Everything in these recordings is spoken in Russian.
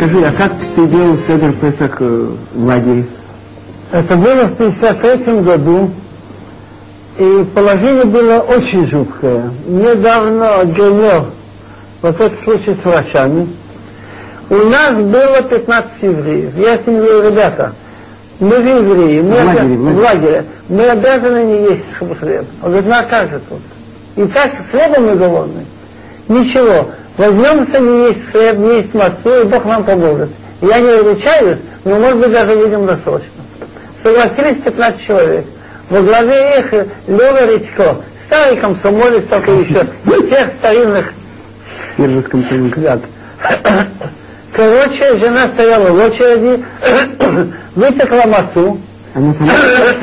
Скажи, а как ты делал Седер Песах э, в лагере? Это было в 53 году, и положение было очень жуткое. Недавно генер, вот этот случай с врачами, у нас было 15 евреев. Я с ними говорю, ребята, мы же евреи, мы В лагере, в лагере. мы обязаны не есть хлеб. Он говорит, ну а как же тут? И так хлебом мы голодны. Ничего, возьмемся не есть хлеб, есть мацу, и Бог нам поможет. Я не ручаюсь, но может быть даже выйдем досрочно. Согласились 15 человек. Во главе их Лева Редько, старый комсомолец, только еще из тех старинных комсомольцев. ребят. Короче, жена стояла в очереди, вытекла мацу. Она сама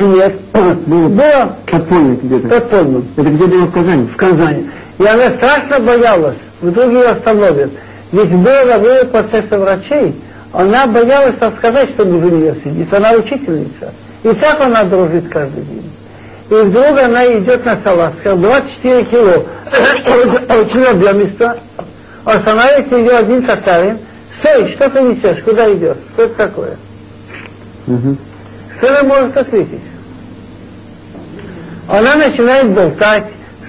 Нет, было было подпольно где-то. подпольно Это где было в Казани? в Казани. И она страшно боялась, вдруг ее остановят. Ведь было время процесса врачей, она боялась рассказать, что в нее сидит. Она учительница. И так она дружит каждый день. И вдруг она идет на салазках, 24 кило, очень объемисто. Останавливается ее один татарин. Стой, что ты несешь, куда идешь? Что это такое? Мгм. Что она может ответить? Она начинает болтать,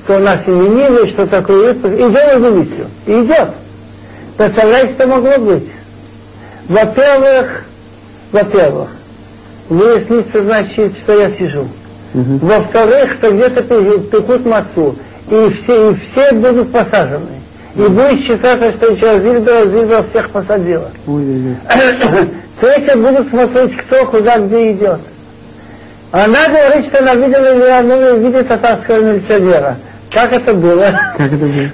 что она семенила, и что такое выпуск. Идет в милицию. И идет. Представляете, что могло быть? Во-первых, во-первых, выяснится, значит, что я сижу. Мгм. Во-вторых, что где-то пе- пекут мацу, и все, и все будут посажены. И будет считаться, что еще Зильбера, Зильбера всех посадила. Третье будут смотреть, кто куда где идет. Она говорит, что она видела Леонова в виде татарского милиционера. Как это было? Как это было?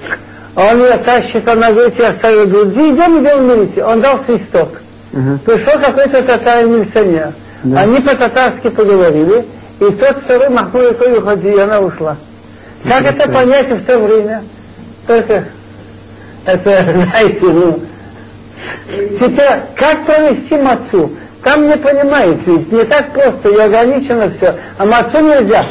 Он ее тащит, она говорит, я стою, говорит, «Иди, идем, идем в милицию. Он дал свисток. Ага. Пришел какой-то татарин милиционер. Да. Они по-татарски поговорили, и тот второй махнул рукой уходи, и она ушла. Как это понять в то время? Только это, знаете, ну, Теперь, как провести мацу? Там не понимаете, ведь не так просто, и ограничено все. А мацу нельзя.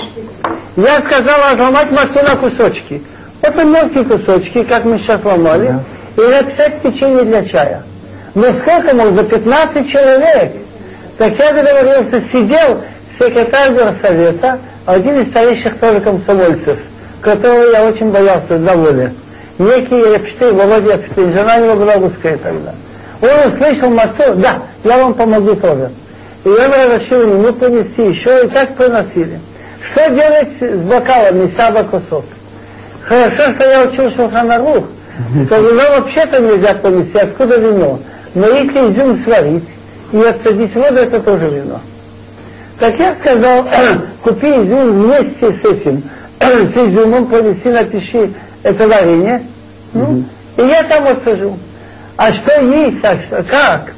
Я сказала разломать мацу на кусочки. Это мелкие кусочки, как мы сейчас ломали, и написать печенье для чая. Но сколько можно? 15 человек. Так я договорился, сидел секретарь горсовета, один из старейших тоже комсомольцев, которого я очень боялся до воли. Некий Эпштейн, Володя Эпштейн, жена его была русская тогда. Он услышал мацу, да, я вам помогу тоже. И он разрешил ему принести еще, и так приносили. Что делать с бокалами саба кусок? Хорошо, что я учил Шелханарух, что вино вообще-то нельзя понести, откуда вино? Но если изюм сварить и отсадить воду, это тоже вино. Так я сказал, купи изюм вместе с этим, с изюмом понеси, напиши это варенье, ну, и я там отсажу. А что есть, а что, как?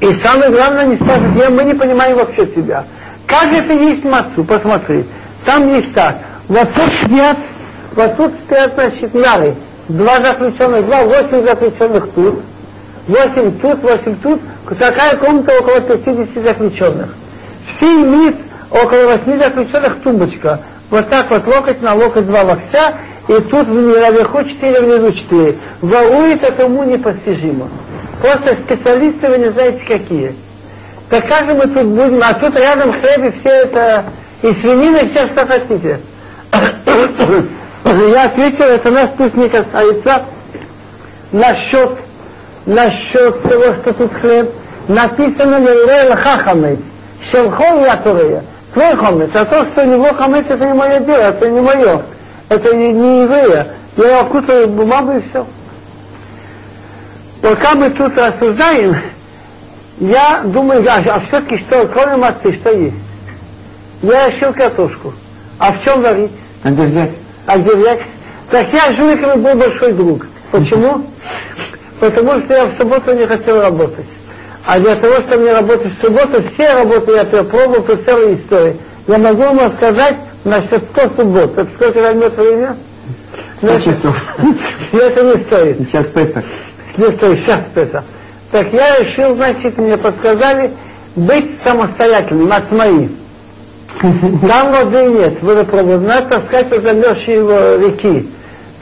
И самое главное, не спрашивать, я, мы не понимаем вообще тебя. Как это есть мацу? Посмотри. Там есть так. Вот тут спят, вот тут спят, значит, нары. Два заключенных, два, восемь заключенных тут. Восемь тут, восемь тут. Такая комната около 50 заключенных. Все имеют около восьми заключенных тумбочка. Вот так вот локоть на локоть два локтя, и тут наверху четыре, внизу четыре. Ворует это уму непостижимо. Просто специалисты вы не знаете какие. Так как же мы тут будем, а тут рядом хлеб и все это, и свинина, и все, что хотите. Я ответил, это нас пусть не касается. Насчет, насчет того, что тут хлеб, написано Лейлейл Хахамет, Шелхол Якурея, твой хамец, а то, что у него хамец, это не мое дело, это не мое, это не, еврея. Я окутаю бумагу и все. Пока мы тут рассуждаем, я думаю, а, а все-таки что, кроме мацы, что есть? Я решил картошку. А в чем варить? А где взять? А где взять? Так я с жуликами был большой друг. Почему? Потому что я в субботу не хотел работать. А для того, чтобы не работать в субботу, все работы я перепробовал по целой истории. Я могу вам рассказать насчет 100 суббот. Это сколько займет время? Сто часов. Это не стоит. Сейчас Песах. Не стоит, сейчас это. Так я решил, значит, мне подсказали быть самостоятельным, от моих. Там воды нет, водопровод. Надо таскать от замерзшей его реки.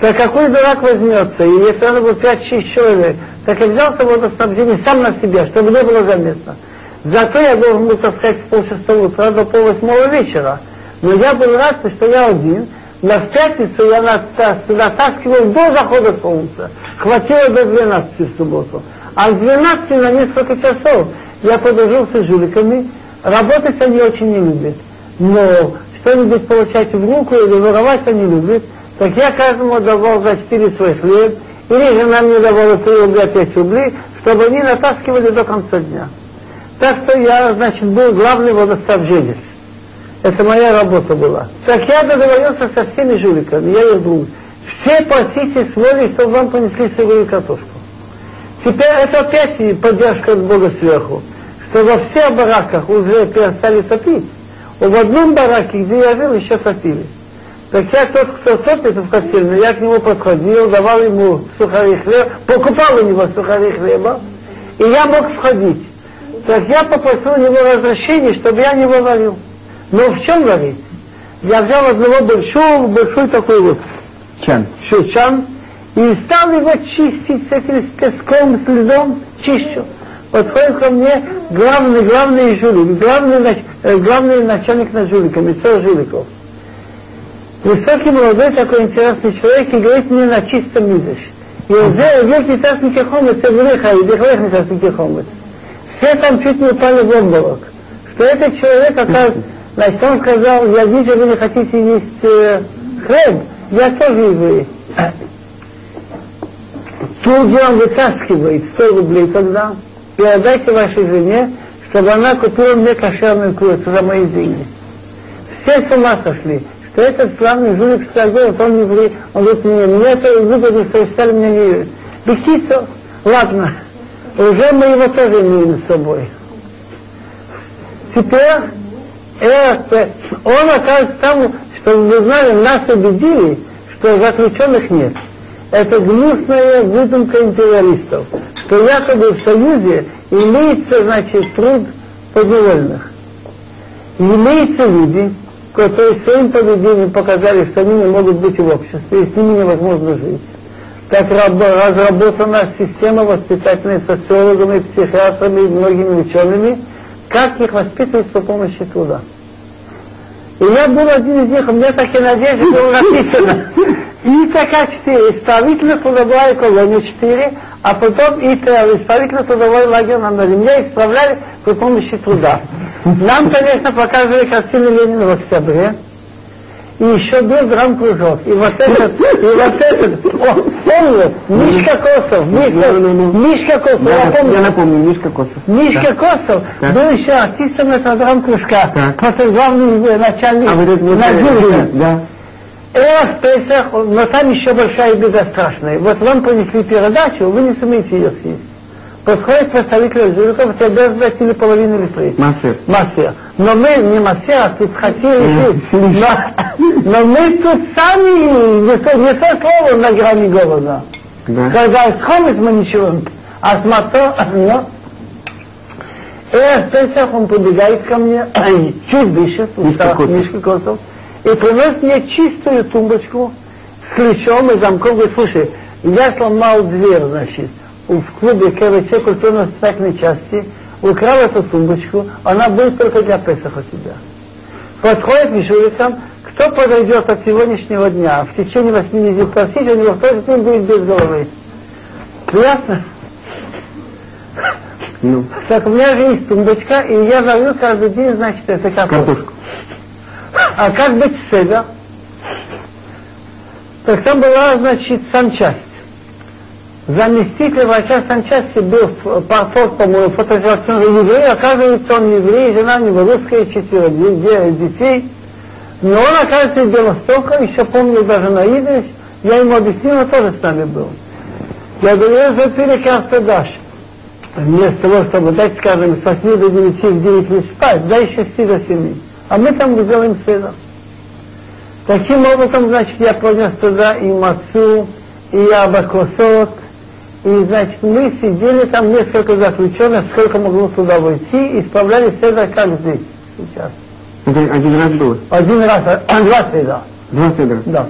Так какой дурак возьмется? И если надо было 5-6 человек, Так я взял водоснабжение сам на себя, чтобы не было заметно. Зато я должен был таскать с полшестого утра до полвосьмого вечера. Но я был рад, что я один. На пятницу я натаскивал до захода солнца. Хватило до 12 в субботу. А с 12 на несколько часов я подружился с жуликами. Работать они очень не любят. Но что-нибудь получать в руку или воровать они любят. Так я каждому давал за 4 свой хлеб. Или жена мне давала 3 рубля 5 рублей, чтобы они натаскивали до конца дня. Так что я, значит, был главный водоснабженец. Это моя работа была. Так я договорился со всеми жуликами, я их друг. Все просите с чтобы вам понесли сырую картошку. Теперь это опять поддержка от Бога сверху, что во всех бараках уже перестали топить. В одном бараке, где я жил, еще топили. Так я тот, кто топит в котельной, я к нему подходил, давал ему сухари хлеба, покупал у него сухари хлеба, и я мог входить. Так я попросил у него разрешения, чтобы я не варил. Но в чем говорит? Я взял одного большого, большой такой вот чан, шучан, и стал его чистить с этим песком, льдом чищу. Подходит ко мне главный, главный жулик, главный, нач э, главный начальник над жуликами, царь жуликов. Высокий, молодой, такой интересный человек, и говорит мне на чистом языке. И он сделал великий тасник и хомец, и вреха, и вреха тасник и. Все там чуть не упали в обморок. Что этот человек, оказывается, значит, он сказал, я вижу, вы не хотите есть э, хлеб, я тоже еврей. Тут же он вытаскивает 100 рублей тогда, и отдайте вашей жене, чтобы она купила мне кошерную курицу за мои деньги. Все с ума сошли, что этот славный жулик Строгов, он еврей, он говорит мне, мне это выгодно, что стали мне не верить. Бехтица, ладно, уже мы его тоже имеем с собой. Теперь это, он оказывается там, что вы знали, нас убедили, что заключенных нет. Это гнусная выдумка империалистов, что якобы в Союзе имеется, значит, труд подневольных. Имеются люди, которые своим поведением показали, что они не могут быть в обществе, и с ними невозможно жить. Так раб- разработана система воспитательная социологами, психиатрами и многими учеными, как их воспитывать при помощи труда. И я был один из них, у меня так и надежда было написано. И такая четыре, исправительно трудовая колония четыре, а потом и исправительно трудовой лагерь на море. Меня исправляли при помощи труда. Нам, конечно, показывали картину Ленина в октябре. И еще был драм-кружок. И вот этот, и вот этот, о, помню, Мишка Косов, Мишка, Мишка Косов, я Я, помню. я напомню, Мишка Косов. Мишка Косов Так. был еще артистом этого драм-кружка, Так. просто главный э, начальник А вот это вот, на да. Э, в Песах, но там еще большая беда страшная. Вот вам принесли передачу, вы не сумеете ее съесть. Подходит представитель жирков, тебе обязательно половину или треть. Массер. Массер. Но мы не массер, а тут хотели жить. Но, но мы тут сами, не то, не то слово на грани голода. Да. Когда с хомец мы ничего, а с мото, ну, э, в Песах он подбегает ко мне, чуть дышит, Мишка Косов, и приносит мне чистую тумбочку с ключом и замком. Говорит, слушай, я сломал дверь, значит, в клубе КВЧ культурно-воспитательной части, украл эту тумбочку, она будет только для Песаха у тебя. Подходит к жуликам, кто подойдет от сегодняшнего дня в течение восьми недель просить, у него в тот день будет без головы. Ясно? Ну, Так у меня же есть тумбочка, и я варю каждый день, значит, это картошку. картошку. А как быть с седа? Так там была, значит, санчасть. Заместитель врача санчасти был портрет, по-моему, фотографированный еврей. Оказывается, он еврей, жена у него русская, четверо де- де- детей. Но он, оказывается, из Белостока, еще помню даже на идыш. Я ему объяснил, он тоже с нами был. Я говорю, я запили карты дашь. Вместо того, чтобы дать, скажем, с 8 до 9, в 9 не спать, дай с 6 до 7. А мы там делаем сына. Таким образом, значит, я принес туда и мацу, и абакосот, и, значит, мы сидели там несколько заключенных, сколько могло туда войти, и справляли седа, как здесь, сейчас. Это один раз было. Один раз, а, два седа, Два седра. да.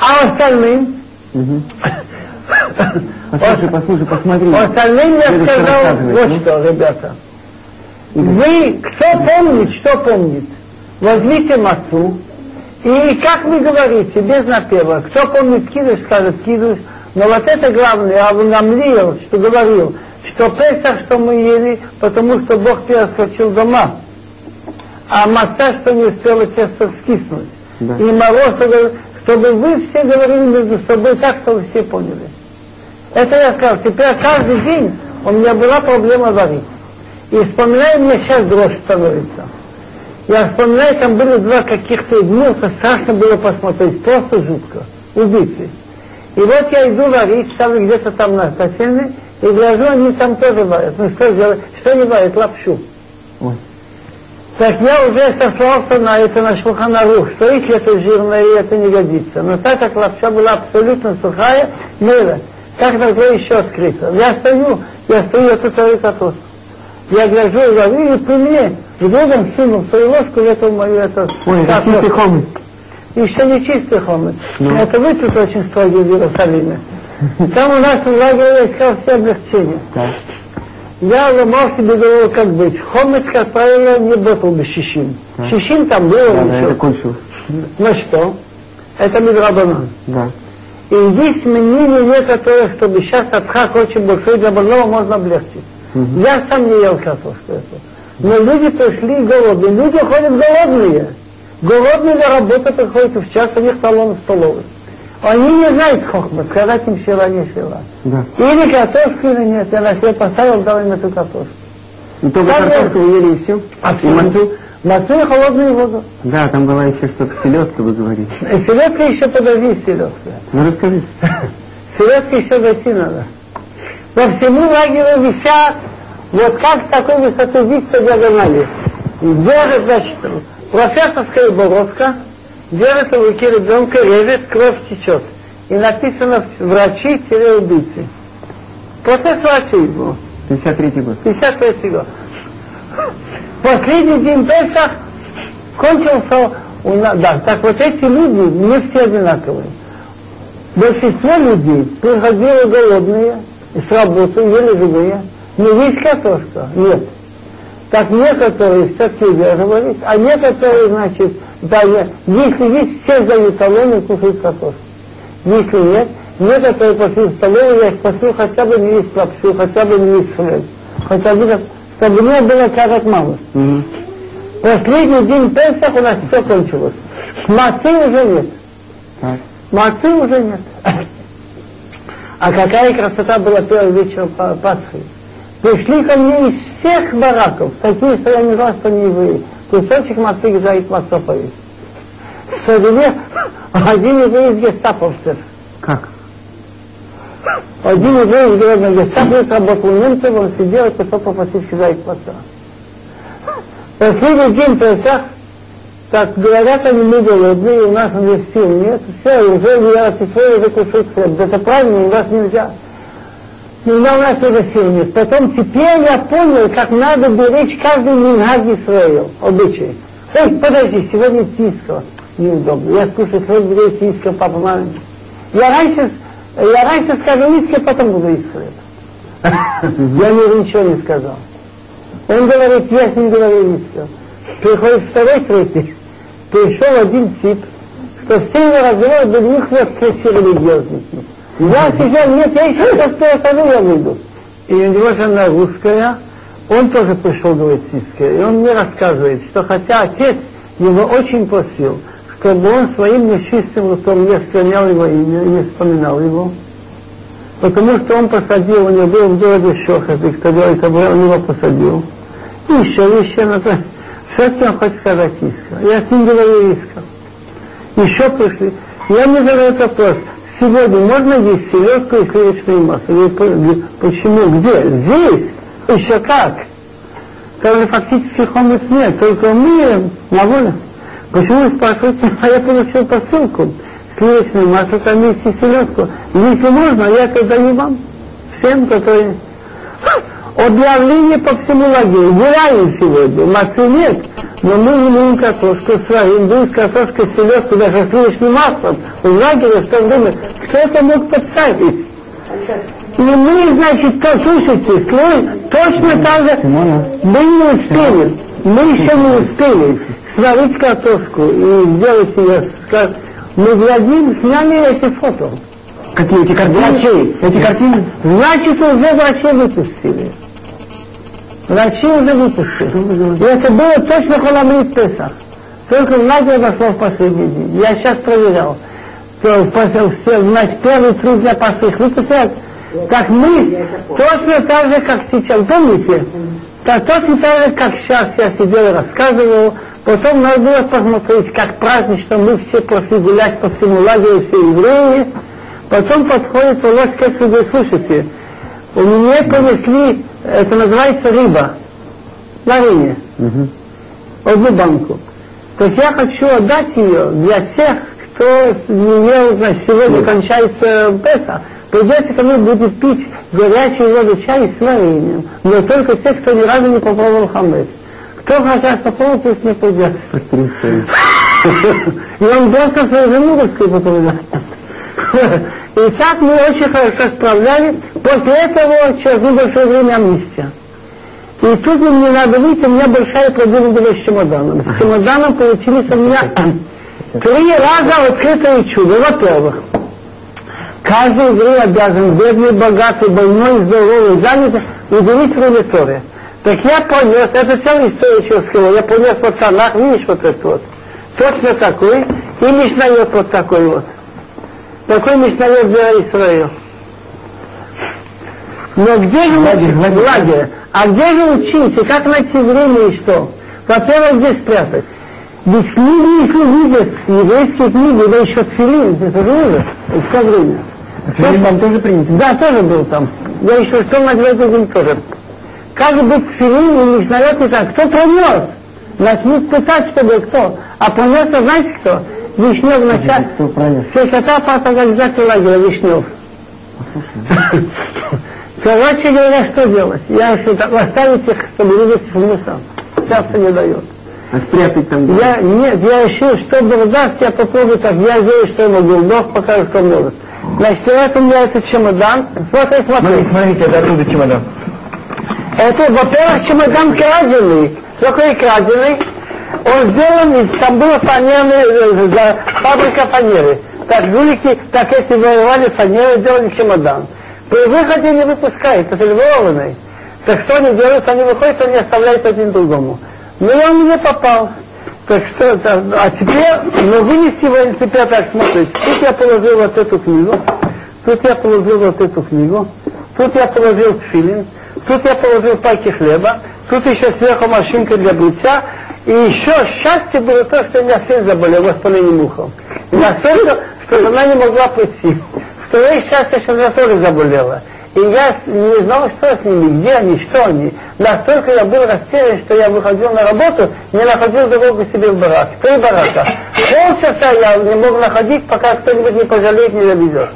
А остальным, Мгм. Послушай, послушай, посмотри. Остальным я сказал вот ну. что, ребята. Вы, кто помнит, что помнит, возьмите массу, и как вы говорите, без напева, кто помнит кидуш, скажет кидуш, но вот это главное, а нам Лиел, что говорил, что Песах, что мы ели, потому что Бог перескочил дома, а масса, что не успела тесто скиснуть. Да. И мороз, чтобы- чтобы вы все говорили между собой так, чтобы все поняли. Это я сказал. Теперь каждый день у меня была проблема варить. И вспоминаю, мне сейчас дрожь становится. Я вспоминаю, там были два каких-то дня, это страшно было посмотреть, просто жутко. Убийцы. И вот я иду варить, ставлю где-то там на кофейне, и гляжу, они там тоже варят. Ну что делать? Что они варят? Лапшу. Ой. Так я уже сослался на это, на шелханарух, что если это жирное, и это не годится. Но так как лапша была абсолютно сухая, мыла, как тогда еще открыто. Я стою, я стою, я тут варю картошку. Я гляжу и говорю, и при мне в другом сунул свою ложку в эту мою это, Ой, это картошку. чистый Еще не чистый хомыч. Ну. Это вы тут очень строгие в Иерусалиме. Там у нас в лагере искал все облегчения. Я ломал себе голову, как быть. Хомыч, как правило, не ботал бы шишим. Да. Шишим там было Да, да, это кончилось. Ну что? Это Мидрабанан. Да. И есть мнение некоторых, чтобы сейчас отхак очень большой, для больного можно облегчить. Мгм. Я сам не ел картошку эту. Но люди пришли голодные. Люди ходят голодные. Голодные на работу приходят, в час у них талон в столовой. Они не знают хохмат, сказать им шила, не шила. Да. Или картошку, или нет. Я на себе поставил, дал им эту картошку. И только Да, картошку ели и все. А И мацу? Мацу и холодную воду. Да, там была еще что-то селедка, вы говорите. И селедка еще подожди, селедка. Ну расскажи. Селедка еще дойти надо. По всему лагерю висят, вот как с такой высоты вид по диагонали. И держит, значит, профессорская бородка, держит в руке ребенка, режет, кровь течет. И написано врачи-убийцы. Процесс врачей был. 53 год. 53 год. Последний день Песах кончился у нас. Да, так вот эти люди не все одинаковые. Большинство людей приходило голодные и с работы, ели живые. Не есть картошка? Нет. Так некоторые все-таки удерживались, а некоторые, значит, да, я- если есть, все сдают талоны и кушают картошку. Если нет, некоторые пошли в столовую, я их просил хотя бы не есть лапшу, хотя бы не есть хлеб. Хотя бы, чтобы не было карат мало. Мгм. Последний день Песах у нас все кончилось. Мацы уже нет. Так. Мацы уже нет. А какая красота была первый вечер Па- Пасхи. Пришли ко мне из всех бараков, такие, что я не знал, что не евреи. Кусочек мацы гзаит массоповец. В Садове один еврей из гестаповцев. Как? Один из города гестаповец работал немцем, он сидел и кусок попросить гзаит маца. Последний день Песах, так говорят они, мы голодные, у нас уже сил нет, все, уже не артифой, уже кушать хлеб. Это правильно, у вас нельзя. Но у нас нет. Потом теперь я понял, как надо беречь каждый мингаг Исраил, обычай. Ой, подожди, сегодня тиска. Неудобно. Я скушаю хлеб, буду есть тиска, папа, мама. Я раньше, я раньше скажу иска, потом буду хлеб. Я ему ничего не сказал. Он говорит, я с ним говорю иска. Приходит второй, третий. Пришел один тип, что все его разговоры для них все религиозники. Я сидел, нет, я еще успел саду, я выйду. И у него жена русская, он тоже пришел говорить сиська, и он мне рассказывает, что хотя отец его очень просил, чтобы он своим нечистым ртом не склонял его имя и не вспоминал его, потому что он посадил, у него был в городе Шохат, и кто говорит, он его посадил. И еще, еще, на то. Все-таки он хочет сказать иска. Я с ним говорю иска. Еще пришли. Я мне задаю вопрос. Сегодня можно есть селедку и сливочное масло? Я говорю, Почему? Где? Здесь? Еще как? Там же фактически хомец нет, только мы на воле. Почему вы спрашиваете? А я получил посылку. Сливочное масло, там есть и селедку. Если можно, я это даю вам. Всем, которые... Объявление по всему лагерю. Гуляем сегодня. Мацы нет. Но мы имеем картошку своим. Будет картошка, селедку, даже сливочным маслом. В лагере в то время. Кто это мог подставить? И мы, значит, то, слушайте, слой, точно так же мы не успели, мы еще не успели сварить картошку и сделать ее, мы глядим, сняли эти фото. Какие эти картины? Врачи. Эти картины? Значит, уже врачи выпустили. Врачи уже выпустили. И это было точно Холамрит Песах. Только в лагерь вошло в последний день. Я сейчас проверял. То, все, значит, первый три дня после их выпустят, как мы, точно так же, как сейчас. Помните? Так, точно так же, как сейчас я сидел и рассказывал. Потом надо было посмотреть, как празднично мы все пошли гулять по всему лагерю, все евреи. Потом подходит к и говорит, слушайте, у меня принесли, это называется рыба, варенье, угу. одну банку. Так я хочу отдать ее для тех, кто не ел, значит, сегодня Нет. кончается Песах. Придется ко мне будет пить горячую воду чай с вареньем. Но только те, кто ни разу не попробовал хамец. Кто хотят попробовать, пусть не придет. И он просто свою жену попробовал. И так мы очень хорошо справляли. После этого через небольшое время амнистия. И тут мне надо выйти, у меня большая проблема была с чемоданом. С чемоданом получились у меня три раза открытое чудо. Во-первых, каждый еврей обязан, бедный, богатый, больной, здоровый, занятый, уделить время Торе. Так я понес, это целая история человеческого, я понес вот Танах, видишь вот этот вот, точно такой, и Мишнает вот такой вот. Такой Мишнает для Израиля. Но где же лагерь, лагерь, лагерь? А где же учить? И как найти время и что? Во-первых, где спрятать? Ведь книги, если видят, еврейские книги, да еще тфилин, это же ужас, в то время. Тфилин вам тоже принесли? Да, тоже был там. Я еще что на день тоже. Как быть тфилин и Мишнает не так? Кто принес? Начнут пытать, чтобы кто. А принес, знаете кто? Вишнев в начале. Секретарь по организации лагеря Вишнев. Короче говоря, что делать? Я что так оставить их, чтобы видеть смысл. Часто не дает. А спрятать там? Я, нет, я решил, что Бог даст, я попробую так. Я сделаю, что я могу. Бог покажет, что может. Значит, это у меня этот чемодан. Смотри, смотри. Смотрите, это оттуда чемодан. Это, во-первых, чемодан краденый. Какой краденый? Он сделан из, там была фанеры, э, фабрика фанеры. Так жулики, так эти воевали фанеры, делали чемодан. При выходе не выпускают, это львованный. Так что они делают? Они выходят, они оставляют один другому. Но он не попал. Так что, а теперь, ну вынеси его, теперь так смотрите. Тут я положил вот эту книгу, тут я положил вот эту книгу, тут я положил филин, тут я положил паки хлеба, тут еще сверху машинка для бритья, и еще счастье было то, что у меня сын заболел воспалением уха. И настолько, что жена не могла прийти их счастье, что она тоже заболела. И я не знал, что с ними, где они, что они. Настолько я был растерян, что я выходил на работу, не находил дорогу себе в барак. Три барака. Полчаса я не мог находить, пока кто-нибудь не пожалеет, не завезет.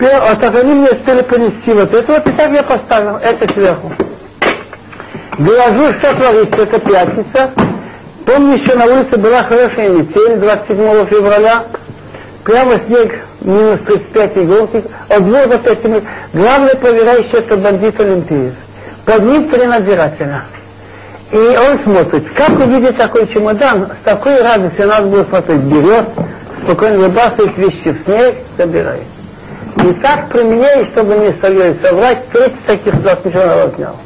А так они мне успели принести вот это вот, и так я поставил это сверху. Выложу, что творится, это пятница. Помню, еще на улице была хорошая метель 27 февраля. Прямо снег минус 35 иголки, от 2 до 5 минут. Главный проверяющий это бандит Олимпиев. Под ним три надзирателя. И он смотрит, как увидит такой чемодан, с такой радостью надо было смотреть, берет, спокойно выбрасывает вещи в снег, забирает. И так при мне, чтобы не соврать, 30 таких два чемоданов отнял.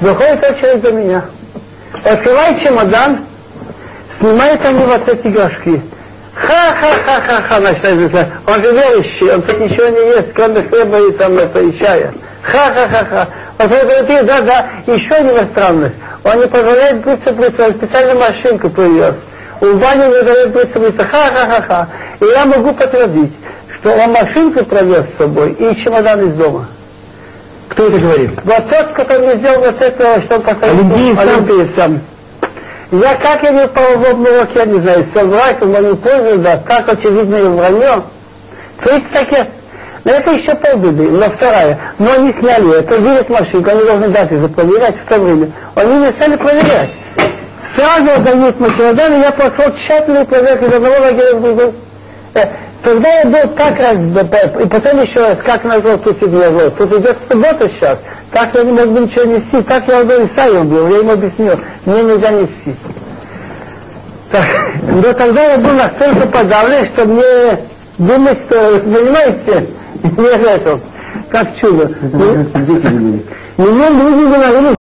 Выходит очередь до меня. Открывает чемодан, снимает они вот эти горшки. Ха-ха-ха-ха-ха, начинает Он же верующий, он тут ничего не ест, кроме хлеба и там это, и чая. Ха-ха-ха-ха. Он говорит, да, да, еще один иностранность. Он не позволяет бриться, он специальную машинку привез. У Вани не дает бриться. Ха-ха-ха-ха. И я могу подтвердить, что он машинку провез с собой и чемодан из дома. Кто это говорит? Вот тот, который сделал вот это, что он поставил Олимпиев сам. Я как я не половодного, я не знаю, соврать пользу, да, как очевидно и вранье. Есть такие, но это еще полбеды, но вторая. Но они сняли это, видят машинку, они должны дать их проверять в то время. Они не стали проверять. Сразу дают чемодан, и я пошел тщательно проверять из одного лагеря в другой. Тогда я был так раз, и потом еще раз, как назвал тут и назвал. Тут идет суббота сейчас, так я не мог бы ничего нести, так я уже Исаию убил, я ему объяснил, мне нельзя нести. Так, но тогда я был настолько подавлен, что мне думать, что, понимаете, не это, как чудо. Это как дети были. Меня люди говорили,